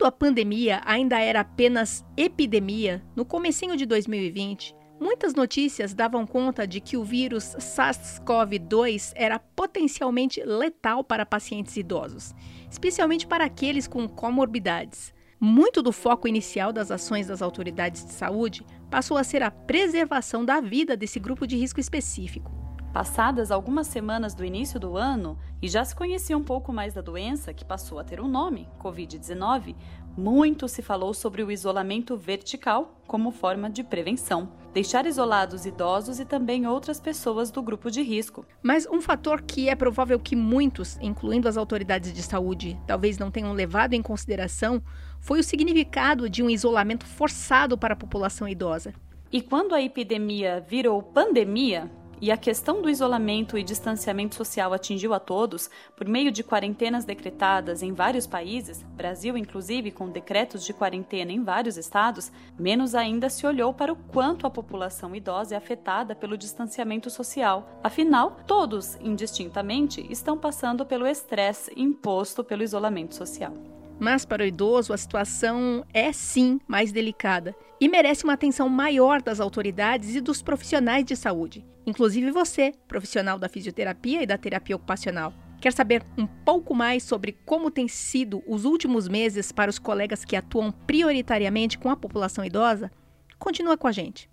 Quando a pandemia ainda era apenas epidemia, no comecinho de 2020, muitas notícias davam conta de que o vírus SARS-CoV-2 era potencialmente letal para pacientes idosos, especialmente para aqueles com comorbidades. Muito do foco inicial das ações das autoridades de saúde passou a ser a preservação da vida desse grupo de risco específico. Passadas algumas semanas do início do ano e já se conhecia um pouco mais da doença, que passou a ter um nome, Covid-19, muito se falou sobre o isolamento vertical como forma de prevenção. Deixar isolados idosos e também outras pessoas do grupo de risco. Mas um fator que é provável que muitos, incluindo as autoridades de saúde, talvez não tenham levado em consideração foi o significado de um isolamento forçado para a população idosa. E quando a epidemia virou pandemia, e a questão do isolamento e distanciamento social atingiu a todos por meio de quarentenas decretadas em vários países, Brasil inclusive com decretos de quarentena em vários estados, menos ainda se olhou para o quanto a população idosa é afetada pelo distanciamento social. Afinal, todos, indistintamente, estão passando pelo estresse imposto pelo isolamento social. Mas para o idoso, a situação é sim mais delicada e merece uma atenção maior das autoridades e dos profissionais de saúde, inclusive você, profissional da fisioterapia e da terapia ocupacional. Quer saber um pouco mais sobre como tem sido os últimos meses para os colegas que atuam prioritariamente com a população idosa? Continua com a gente.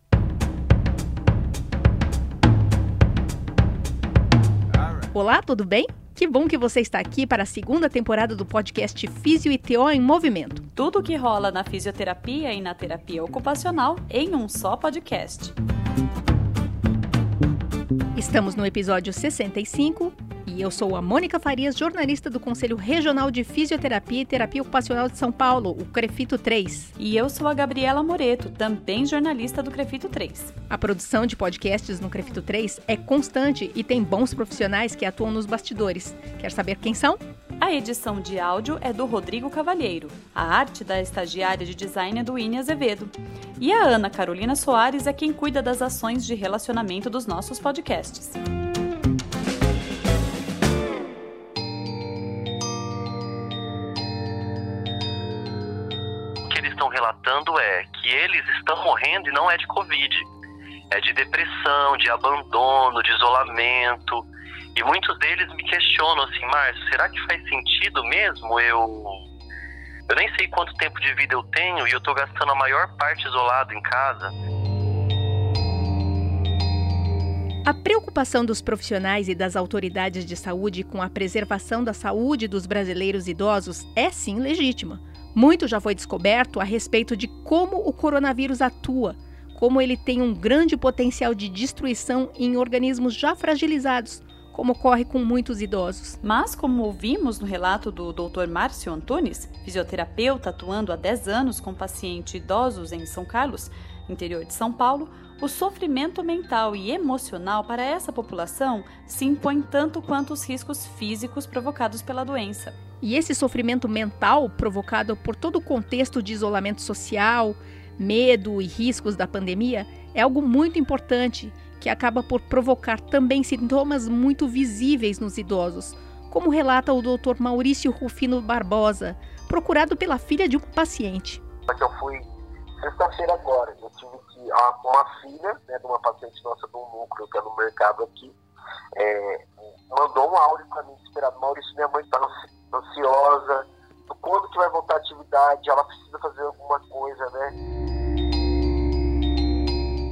Olá, tudo bem? Que bom que você está aqui para a segunda temporada do podcast Físio e TO em Movimento. Tudo o que rola na fisioterapia e na terapia ocupacional em um só podcast. Estamos no episódio 65 e eu sou a Mônica Farias, jornalista do Conselho Regional de Fisioterapia e Terapia Ocupacional de São Paulo, o CREFITO 3. E eu sou a Gabriela Moreto, também jornalista do CREFITO 3. A produção de podcasts no CREFITO 3 é constante e tem bons profissionais que atuam nos bastidores. Quer saber quem são? A edição de áudio é do Rodrigo Cavalheiro. A arte da estagiária de design é do Ine Azevedo. E a Ana Carolina Soares é quem cuida das ações de relacionamento dos nossos podcasts. Relatando é que eles estão morrendo e não é de Covid. É de depressão, de abandono, de isolamento. E muitos deles me questionam assim, Márcio, será que faz sentido mesmo eu. Eu nem sei quanto tempo de vida eu tenho e eu estou gastando a maior parte isolado em casa. A preocupação dos profissionais e das autoridades de saúde com a preservação da saúde dos brasileiros idosos é sim legítima. Muito já foi descoberto a respeito de como o coronavírus atua, como ele tem um grande potencial de destruição em organismos já fragilizados, como ocorre com muitos idosos. Mas, como ouvimos no relato do Dr. Márcio Antunes, fisioterapeuta atuando há 10 anos com pacientes idosos em São Carlos, interior de São Paulo, o sofrimento mental e emocional para essa população se impõe tanto quanto os riscos físicos provocados pela doença. E esse sofrimento mental, provocado por todo o contexto de isolamento social, medo e riscos da pandemia, é algo muito importante que acaba por provocar também sintomas muito visíveis nos idosos, como relata o Dr. Maurício Rufino Barbosa, procurado pela filha de um paciente. Eu fui sexta-feira agora, eu tive que uma filha né, de uma paciente nossa do núcleo que é no mercado aqui, é, mandou um áudio para mim desesperado, Maurício, minha mãe está ansiosa, quando que vai voltar a atividade, ela precisa fazer alguma coisa, né?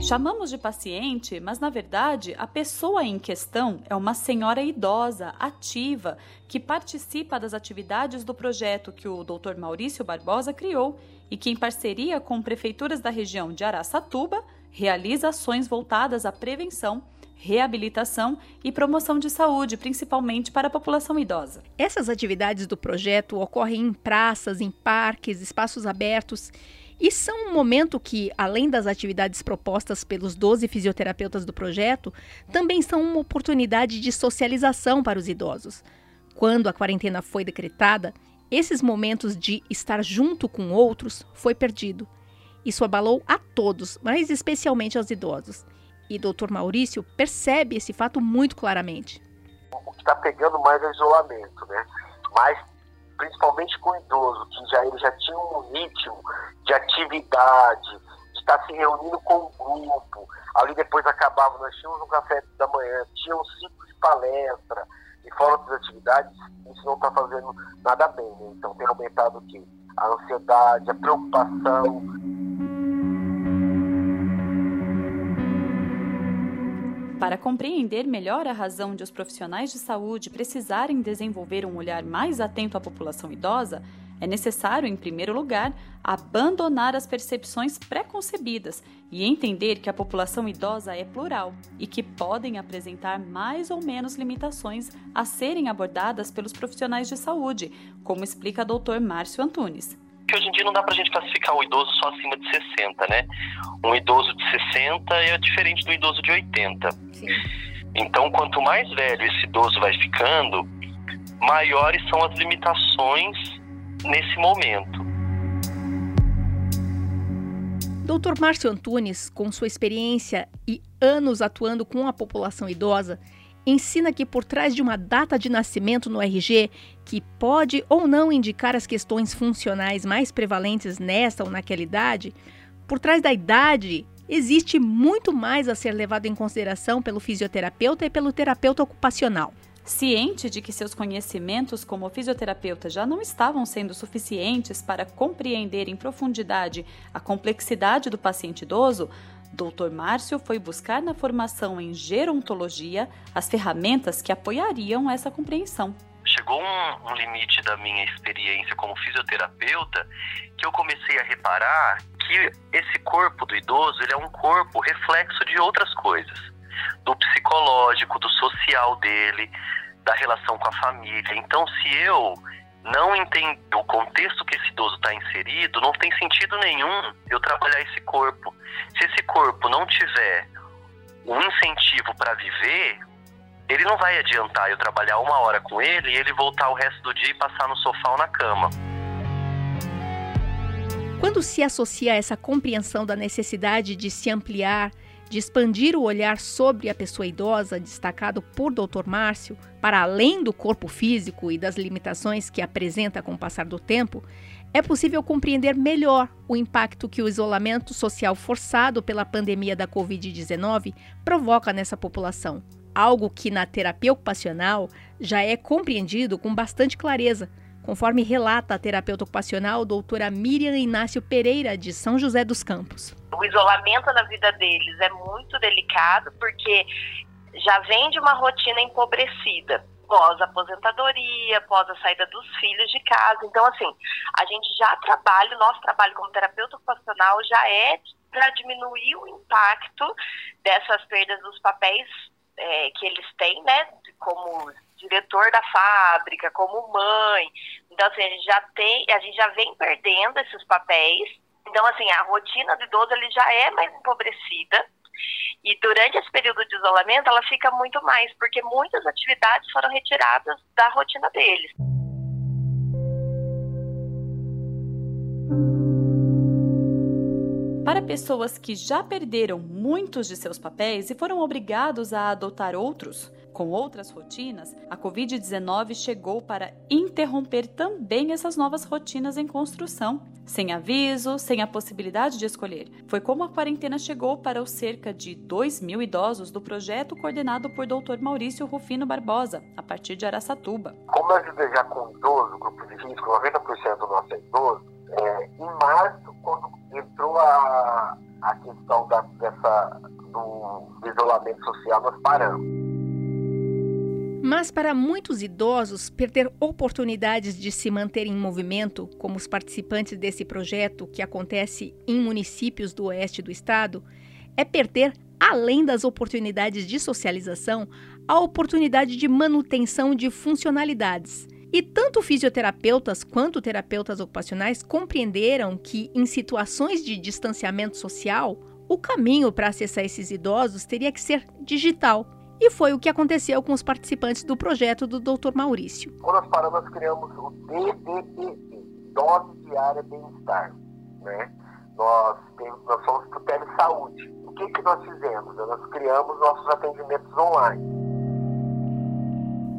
Chamamos de paciente, mas na verdade a pessoa em questão é uma senhora idosa, ativa, que participa das atividades do projeto que o Dr. Maurício Barbosa criou e que, em parceria com prefeituras da região de Araçatuba, realiza ações voltadas à prevenção reabilitação e promoção de saúde, principalmente para a população idosa. Essas atividades do projeto ocorrem em praças, em parques, espaços abertos e são um momento que, além das atividades propostas pelos 12 fisioterapeutas do projeto, também são uma oportunidade de socialização para os idosos. Quando a quarentena foi decretada, esses momentos de estar junto com outros foi perdido. Isso abalou a todos, mas especialmente aos idosos. E Dr. Maurício percebe esse fato muito claramente. O que está pegando mais é o isolamento, né? Mas principalmente com o idoso, que já, ele já tinha um ritmo de atividade, de estar se reunindo com um grupo. Ali depois acabava, nós tínhamos um café da manhã, tinha um ciclo de palestra, e fora outras atividades, isso não está fazendo nada bem. Né? Então tem aumentado o quê? A ansiedade, a preocupação. Para compreender melhor a razão de os profissionais de saúde precisarem desenvolver um olhar mais atento à população idosa, é necessário, em primeiro lugar, abandonar as percepções preconcebidas e entender que a população idosa é plural e que podem apresentar mais ou menos limitações a serem abordadas pelos profissionais de saúde, como explica o Dr. Márcio Antunes. Que hoje em dia não dá para a gente classificar o idoso só acima de 60, né? Um idoso de 60 é diferente do idoso de 80. Sim. Então, quanto mais velho esse idoso vai ficando, maiores são as limitações nesse momento. Dr. Márcio Antunes, com sua experiência e anos atuando com a população idosa, ensina que por trás de uma data de nascimento no RG, que pode ou não indicar as questões funcionais mais prevalentes nesta ou naquela idade, por trás da idade existe muito mais a ser levado em consideração pelo fisioterapeuta e pelo terapeuta ocupacional. Ciente de que seus conhecimentos como fisioterapeuta já não estavam sendo suficientes para compreender em profundidade a complexidade do paciente idoso, Dr. Márcio foi buscar na formação em gerontologia as ferramentas que apoiariam essa compreensão. Chegou um, um limite da minha experiência como fisioterapeuta que eu comecei a reparar que esse corpo do idoso ele é um corpo reflexo de outras coisas do psicológico, do social dele, da relação com a família. Então, se eu não entender o contexto que esse idoso está inserido, não tem sentido nenhum eu trabalhar esse corpo. Se esse corpo não tiver um incentivo para viver, ele não vai adiantar eu trabalhar uma hora com ele e ele voltar o resto do dia e passar no sofá ou na cama. Quando se associa essa compreensão da necessidade de se ampliar de expandir o olhar sobre a pessoa idosa, destacado por Dr. Márcio, para além do corpo físico e das limitações que apresenta com o passar do tempo, é possível compreender melhor o impacto que o isolamento social forçado pela pandemia da Covid-19 provoca nessa população. Algo que na terapia ocupacional já é compreendido com bastante clareza, conforme relata a terapeuta ocupacional doutora Miriam Inácio Pereira, de São José dos Campos. O isolamento na vida deles é muito delicado porque já vem de uma rotina empobrecida pós-aposentadoria, pós a saída dos filhos de casa. Então, assim, a gente já trabalha, o nosso trabalho como terapeuta ocupacional já é para diminuir o impacto dessas perdas dos papéis é, que eles têm, né, como diretor da fábrica, como mãe. Então, assim, a gente já tem, a gente já vem perdendo esses papéis. Então, assim, a rotina do idoso ele já é mais empobrecida. E durante esse período de isolamento, ela fica muito mais, porque muitas atividades foram retiradas da rotina deles. Para pessoas que já perderam muitos de seus papéis e foram obrigados a adotar outros, com outras rotinas, a Covid-19 chegou para interromper também essas novas rotinas em construção, sem aviso, sem a possibilidade de escolher. Foi como a quarentena chegou para os cerca de 2 mil idosos do projeto coordenado por Dr. Maurício Rufino Barbosa, a partir de Araçatuba. Como eu ajudei já com idoso, grupo de risco, 90% do nosso é idoso, é, em março, quando entrou a, a questão da, dessa, do isolamento social, nós paramos. Mas para muitos idosos, perder oportunidades de se manter em movimento, como os participantes desse projeto que acontece em municípios do oeste do estado, é perder, além das oportunidades de socialização, a oportunidade de manutenção de funcionalidades. E tanto fisioterapeutas quanto terapeutas ocupacionais compreenderam que, em situações de distanciamento social, o caminho para acessar esses idosos teria que ser digital e foi o que aconteceu com os participantes do projeto do Dr. Maurício. Quando nós paramos, nós criamos o DDBE, Dose Diária Bem-Estar. Né? Nós, temos, nós fomos para o telesaúde. O que, que nós fizemos? Nós criamos nossos atendimentos online.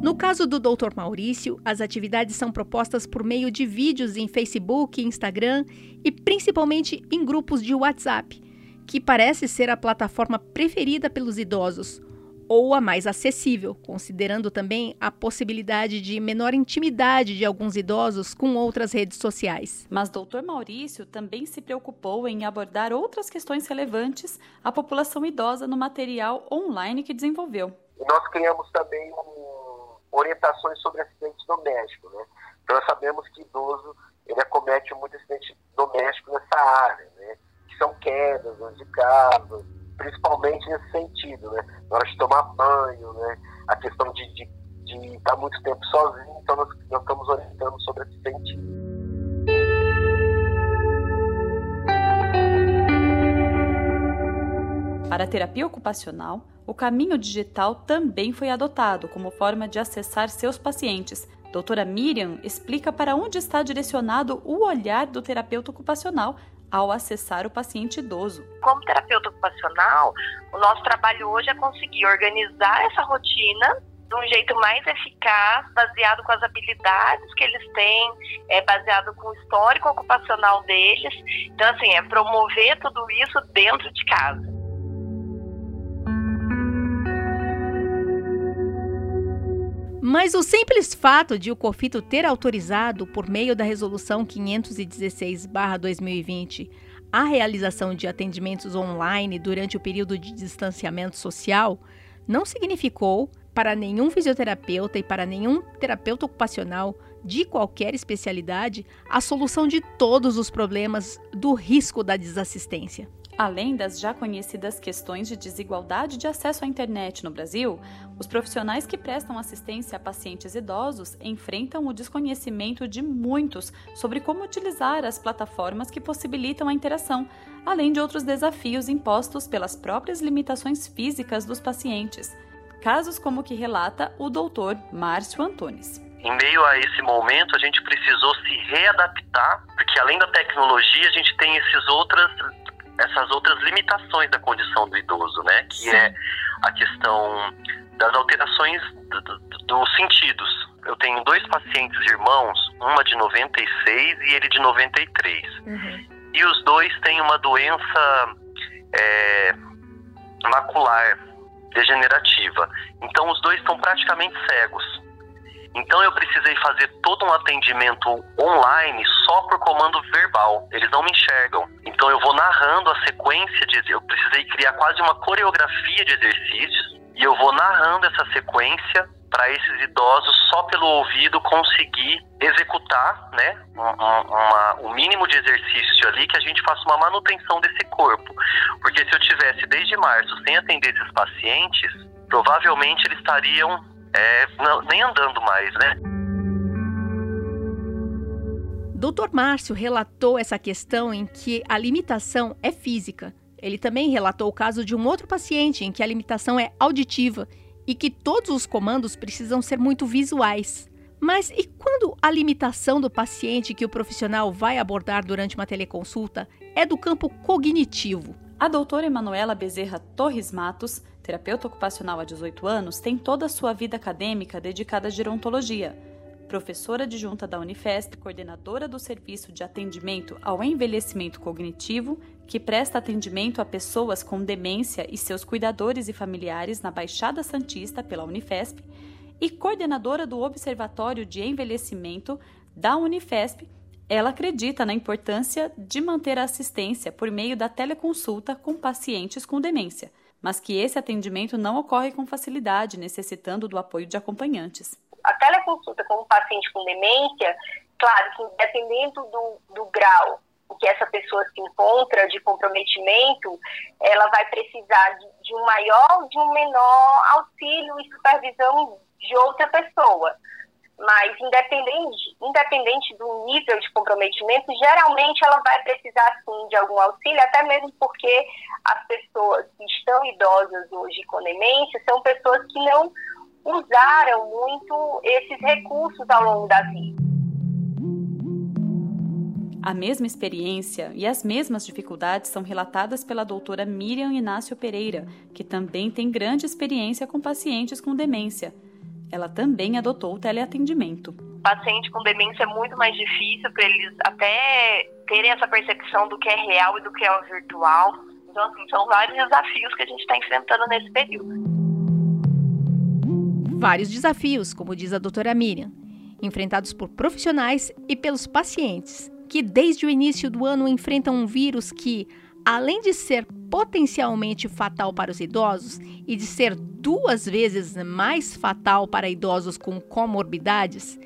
No caso do Dr. Maurício, as atividades são propostas por meio de vídeos em Facebook, Instagram e principalmente em grupos de WhatsApp, que parece ser a plataforma preferida pelos idosos, ou a mais acessível, considerando também a possibilidade de menor intimidade de alguns idosos com outras redes sociais. Mas Dr. Maurício também se preocupou em abordar outras questões relevantes à população idosa no material online que desenvolveu. Nós criamos também orientações sobre acidentes domésticos. Né? Então, nós sabemos que idoso ele acomete muito acidente doméstico nessa área, né? que são quedas de casa, principalmente nesse sentido, né? na hora de tomar banho, né? a questão de, de, de estar muito tempo sozinho, então nós, nós estamos orientando sobre esse sentido. Para a terapia ocupacional, o caminho digital também foi adotado como forma de acessar seus pacientes. Doutora Miriam explica para onde está direcionado o olhar do terapeuta ocupacional ao acessar o paciente idoso. Como terapeuta ocupacional, o nosso trabalho hoje é conseguir organizar essa rotina de um jeito mais eficaz, baseado com as habilidades que eles têm, é, baseado com o histórico ocupacional deles. Então, assim, é promover tudo isso dentro de casa. Mas o simples fato de o COFITO ter autorizado, por meio da Resolução 516-2020, a realização de atendimentos online durante o período de distanciamento social não significou para nenhum fisioterapeuta e para nenhum terapeuta ocupacional de qualquer especialidade a solução de todos os problemas do risco da desassistência. Além das já conhecidas questões de desigualdade de acesso à internet no Brasil, os profissionais que prestam assistência a pacientes idosos enfrentam o desconhecimento de muitos sobre como utilizar as plataformas que possibilitam a interação, além de outros desafios impostos pelas próprias limitações físicas dos pacientes. Casos como o que relata o doutor Márcio Antunes. Em meio a esse momento, a gente precisou se readaptar, porque além da tecnologia, a gente tem esses outras essas outras limitações da condição do idoso, né? Que Sim. é a questão das alterações do, do, dos sentidos. Eu tenho dois pacientes irmãos, uma de 96 e ele de 93. Uhum. E os dois têm uma doença é, macular degenerativa. Então os dois estão praticamente cegos. Então eu precisei fazer todo um atendimento online só por comando verbal. Eles não me enxergam. Então eu vou narrando a sequência de eu precisei criar quase uma coreografia de exercícios e eu vou narrando essa sequência para esses idosos só pelo ouvido conseguir executar, né, um, um mínimo de exercício ali que a gente faça uma manutenção desse corpo. Porque se eu tivesse desde março sem atender esses pacientes, provavelmente eles estariam é, não, nem andando mais, né? Dr. Márcio relatou essa questão em que a limitação é física. Ele também relatou o caso de um outro paciente em que a limitação é auditiva e que todos os comandos precisam ser muito visuais. Mas e quando a limitação do paciente que o profissional vai abordar durante uma teleconsulta é do campo cognitivo? A doutora Emanuela Bezerra Torres Matos terapeuta ocupacional há 18 anos, tem toda a sua vida acadêmica dedicada à gerontologia. Professora adjunta da Unifesp, coordenadora do Serviço de Atendimento ao Envelhecimento Cognitivo, que presta atendimento a pessoas com demência e seus cuidadores e familiares na Baixada Santista pela Unifesp, e coordenadora do Observatório de Envelhecimento da Unifesp, ela acredita na importância de manter a assistência por meio da teleconsulta com pacientes com demência mas que esse atendimento não ocorre com facilidade, necessitando do apoio de acompanhantes. A teleconsulta com um paciente com demência, claro que dependendo do, do grau que essa pessoa se encontra de comprometimento, ela vai precisar de, de um maior, de um menor auxílio e supervisão de outra pessoa mas independente, independente do nível de comprometimento, geralmente ela vai precisar sim de algum auxílio, até mesmo porque as pessoas que estão idosas hoje com demência são pessoas que não usaram muito esses recursos ao longo da vida. A mesma experiência e as mesmas dificuldades são relatadas pela doutora Miriam Inácio Pereira, que também tem grande experiência com pacientes com demência ela também adotou o teleatendimento. Paciente com demência é muito mais difícil para eles até terem essa percepção do que é real e do que é o virtual. Então, assim, são vários desafios que a gente está enfrentando nesse período. Vários desafios, como diz a doutora Miriam, enfrentados por profissionais e pelos pacientes, que desde o início do ano enfrentam um vírus que, além de ser potencialmente fatal para os idosos e de ser duas vezes mais fatal para idosos com comorbidades,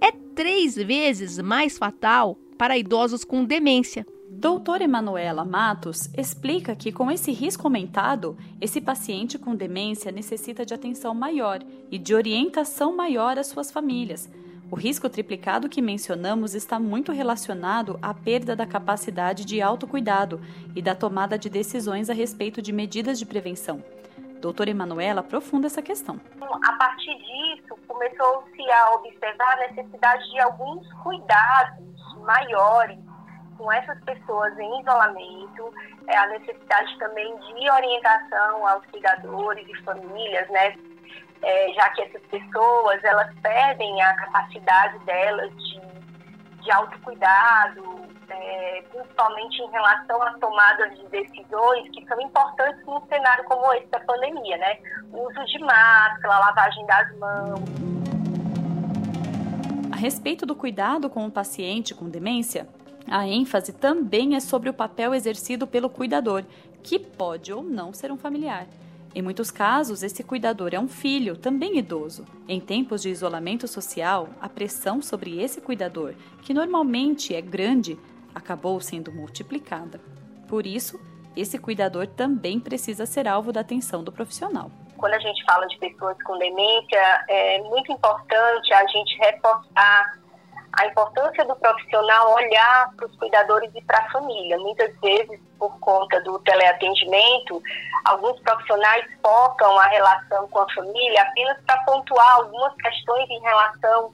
é três vezes mais fatal para idosos com demência. Doutora Emanuela Matos explica que, com esse risco aumentado, esse paciente com demência necessita de atenção maior e de orientação maior às suas famílias. O risco triplicado que mencionamos está muito relacionado à perda da capacidade de autocuidado e da tomada de decisões a respeito de medidas de prevenção. Doutora Emanuela aprofunda essa questão. A partir disso, começou-se a observar a necessidade de alguns cuidados maiores com essas pessoas em isolamento, é, a necessidade também de orientação aos cuidadores e famílias, né? É, já que essas pessoas elas perdem a capacidade delas de, de autocuidado, é, principalmente em relação às tomadas de decisões que são importantes num cenário como esse da pandemia, né? Uso de máscara, lavagem das mãos. A respeito do cuidado com o paciente com demência, a ênfase também é sobre o papel exercido pelo cuidador, que pode ou não ser um familiar. Em muitos casos, esse cuidador é um filho, também idoso. Em tempos de isolamento social, a pressão sobre esse cuidador, que normalmente é grande, acabou sendo multiplicada. Por isso, esse cuidador também precisa ser alvo da atenção do profissional. Quando a gente fala de pessoas com demência, é muito importante a gente reforçar a importância do profissional olhar para os cuidadores e para a família. Muitas vezes, por conta do teleatendimento, alguns profissionais focam a relação com a família apenas para pontuar algumas questões em relação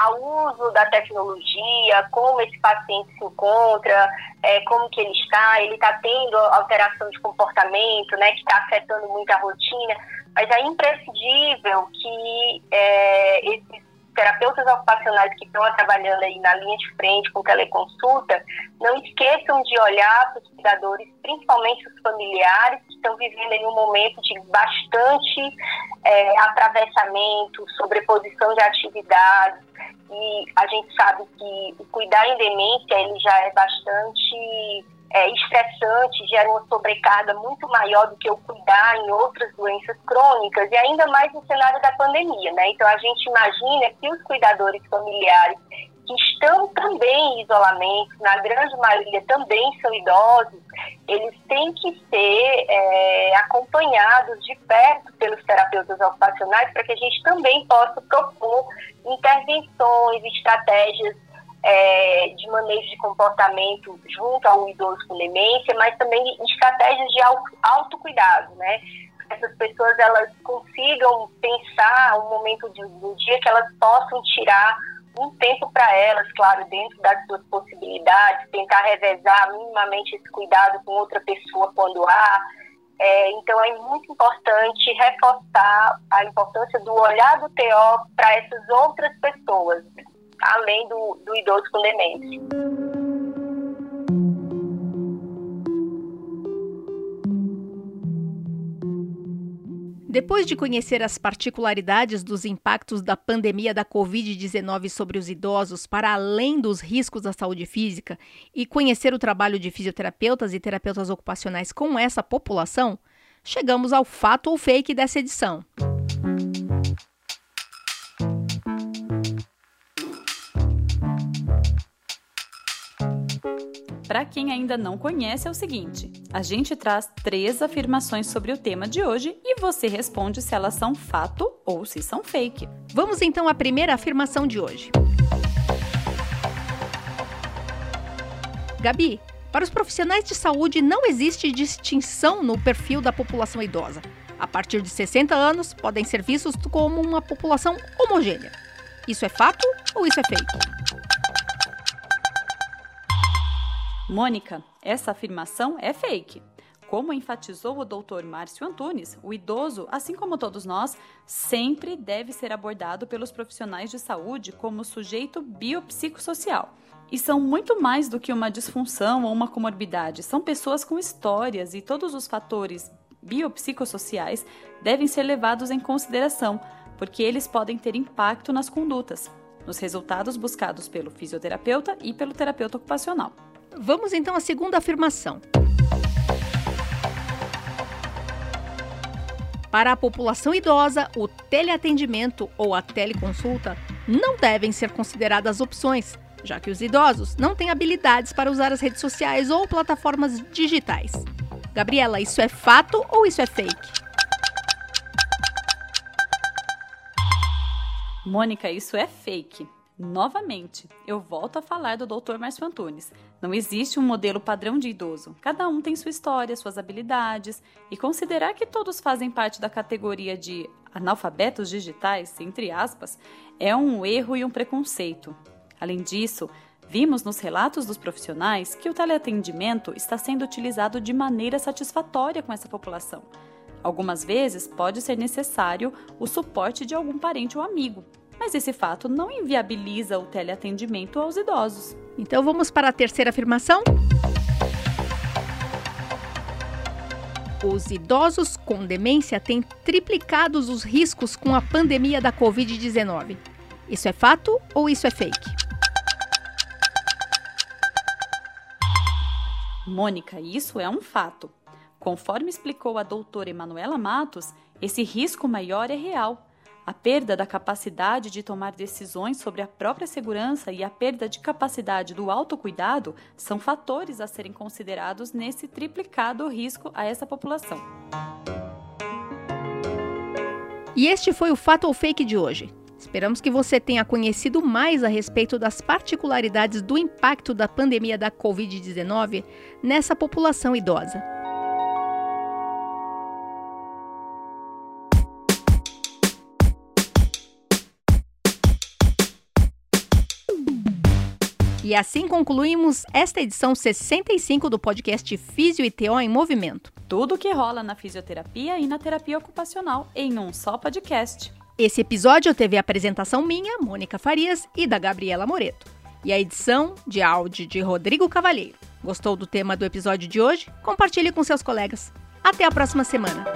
ao uso da tecnologia, como esse paciente se encontra, é, como que ele está, ele está tendo alteração de comportamento, né, que está afetando muito a rotina, mas é imprescindível que é, esses terapeutas ocupacionais que estão trabalhando aí na linha de frente com teleconsulta, não esqueçam de olhar para os cuidadores, principalmente os familiares, que estão vivendo em um momento de bastante é, atravessamento, sobreposição de atividades, e a gente sabe que o cuidar em demência ele já é bastante é, estressante, gera uma sobrecarga muito maior do que o cuidar em outras doenças crônicas, e ainda mais no cenário da pandemia, né? Então, a gente imagina que os cuidadores familiares que estão também em isolamento, na grande maioria também são idosos, eles têm que ser é, acompanhados de perto pelos terapeutas ocupacionais para que a gente também possa propor intervenções, estratégias é, de manejo de comportamento junto ao idoso com demência, mas também estratégias de autocuidado, né? Essas pessoas elas consigam pensar um momento do, do dia que elas possam tirar um tempo para elas, claro, dentro das suas possibilidades, tentar revezar minimamente esse cuidado com outra pessoa quando há. É, então é muito importante reforçar a importância do olhar do TO para essas outras pessoas, além do, do idoso com demência. Depois de conhecer as particularidades dos impactos da pandemia da Covid-19 sobre os idosos, para além dos riscos da saúde física, e conhecer o trabalho de fisioterapeutas e terapeutas ocupacionais com essa população, chegamos ao fato ou fake dessa edição. Para quem ainda não conhece, é o seguinte: a gente traz três afirmações sobre o tema de hoje e você responde se elas são fato ou se são fake. Vamos então à primeira afirmação de hoje. Gabi, para os profissionais de saúde não existe distinção no perfil da população idosa. A partir de 60 anos, podem ser vistos como uma população homogênea. Isso é fato ou isso é fake? Mônica, essa afirmação é fake. Como enfatizou o Dr. Márcio Antunes, o idoso, assim como todos nós, sempre deve ser abordado pelos profissionais de saúde como sujeito biopsicossocial. E são muito mais do que uma disfunção ou uma comorbidade, são pessoas com histórias e todos os fatores biopsicossociais devem ser levados em consideração, porque eles podem ter impacto nas condutas, nos resultados buscados pelo fisioterapeuta e pelo terapeuta ocupacional. Vamos então à segunda afirmação. Para a população idosa, o teleatendimento ou a teleconsulta não devem ser consideradas opções, já que os idosos não têm habilidades para usar as redes sociais ou plataformas digitais. Gabriela, isso é fato ou isso é fake? Mônica, isso é fake. Novamente, eu volto a falar do Dr. Márcio Antunes. Não existe um modelo padrão de idoso. Cada um tem sua história, suas habilidades, e considerar que todos fazem parte da categoria de analfabetos digitais, entre aspas, é um erro e um preconceito. Além disso, vimos nos relatos dos profissionais que o teleatendimento está sendo utilizado de maneira satisfatória com essa população. Algumas vezes pode ser necessário o suporte de algum parente ou amigo, mas esse fato não inviabiliza o teleatendimento aos idosos. Então vamos para a terceira afirmação? Os idosos com demência têm triplicados os riscos com a pandemia da Covid-19. Isso é fato ou isso é fake? Mônica, isso é um fato. Conforme explicou a doutora Emanuela Matos, esse risco maior é real a perda da capacidade de tomar decisões sobre a própria segurança e a perda de capacidade do autocuidado são fatores a serem considerados nesse triplicado risco a essa população. E este foi o Fato ou Fake de hoje. Esperamos que você tenha conhecido mais a respeito das particularidades do impacto da pandemia da Covid-19 nessa população idosa. E assim concluímos esta edição 65 do podcast Físio e TO em Movimento. Tudo o que rola na fisioterapia e na terapia ocupacional em um só podcast. Esse episódio teve a apresentação minha, Mônica Farias, e da Gabriela Moreto. E a edição de áudio de Rodrigo Cavalheiro. Gostou do tema do episódio de hoje? Compartilhe com seus colegas. Até a próxima semana.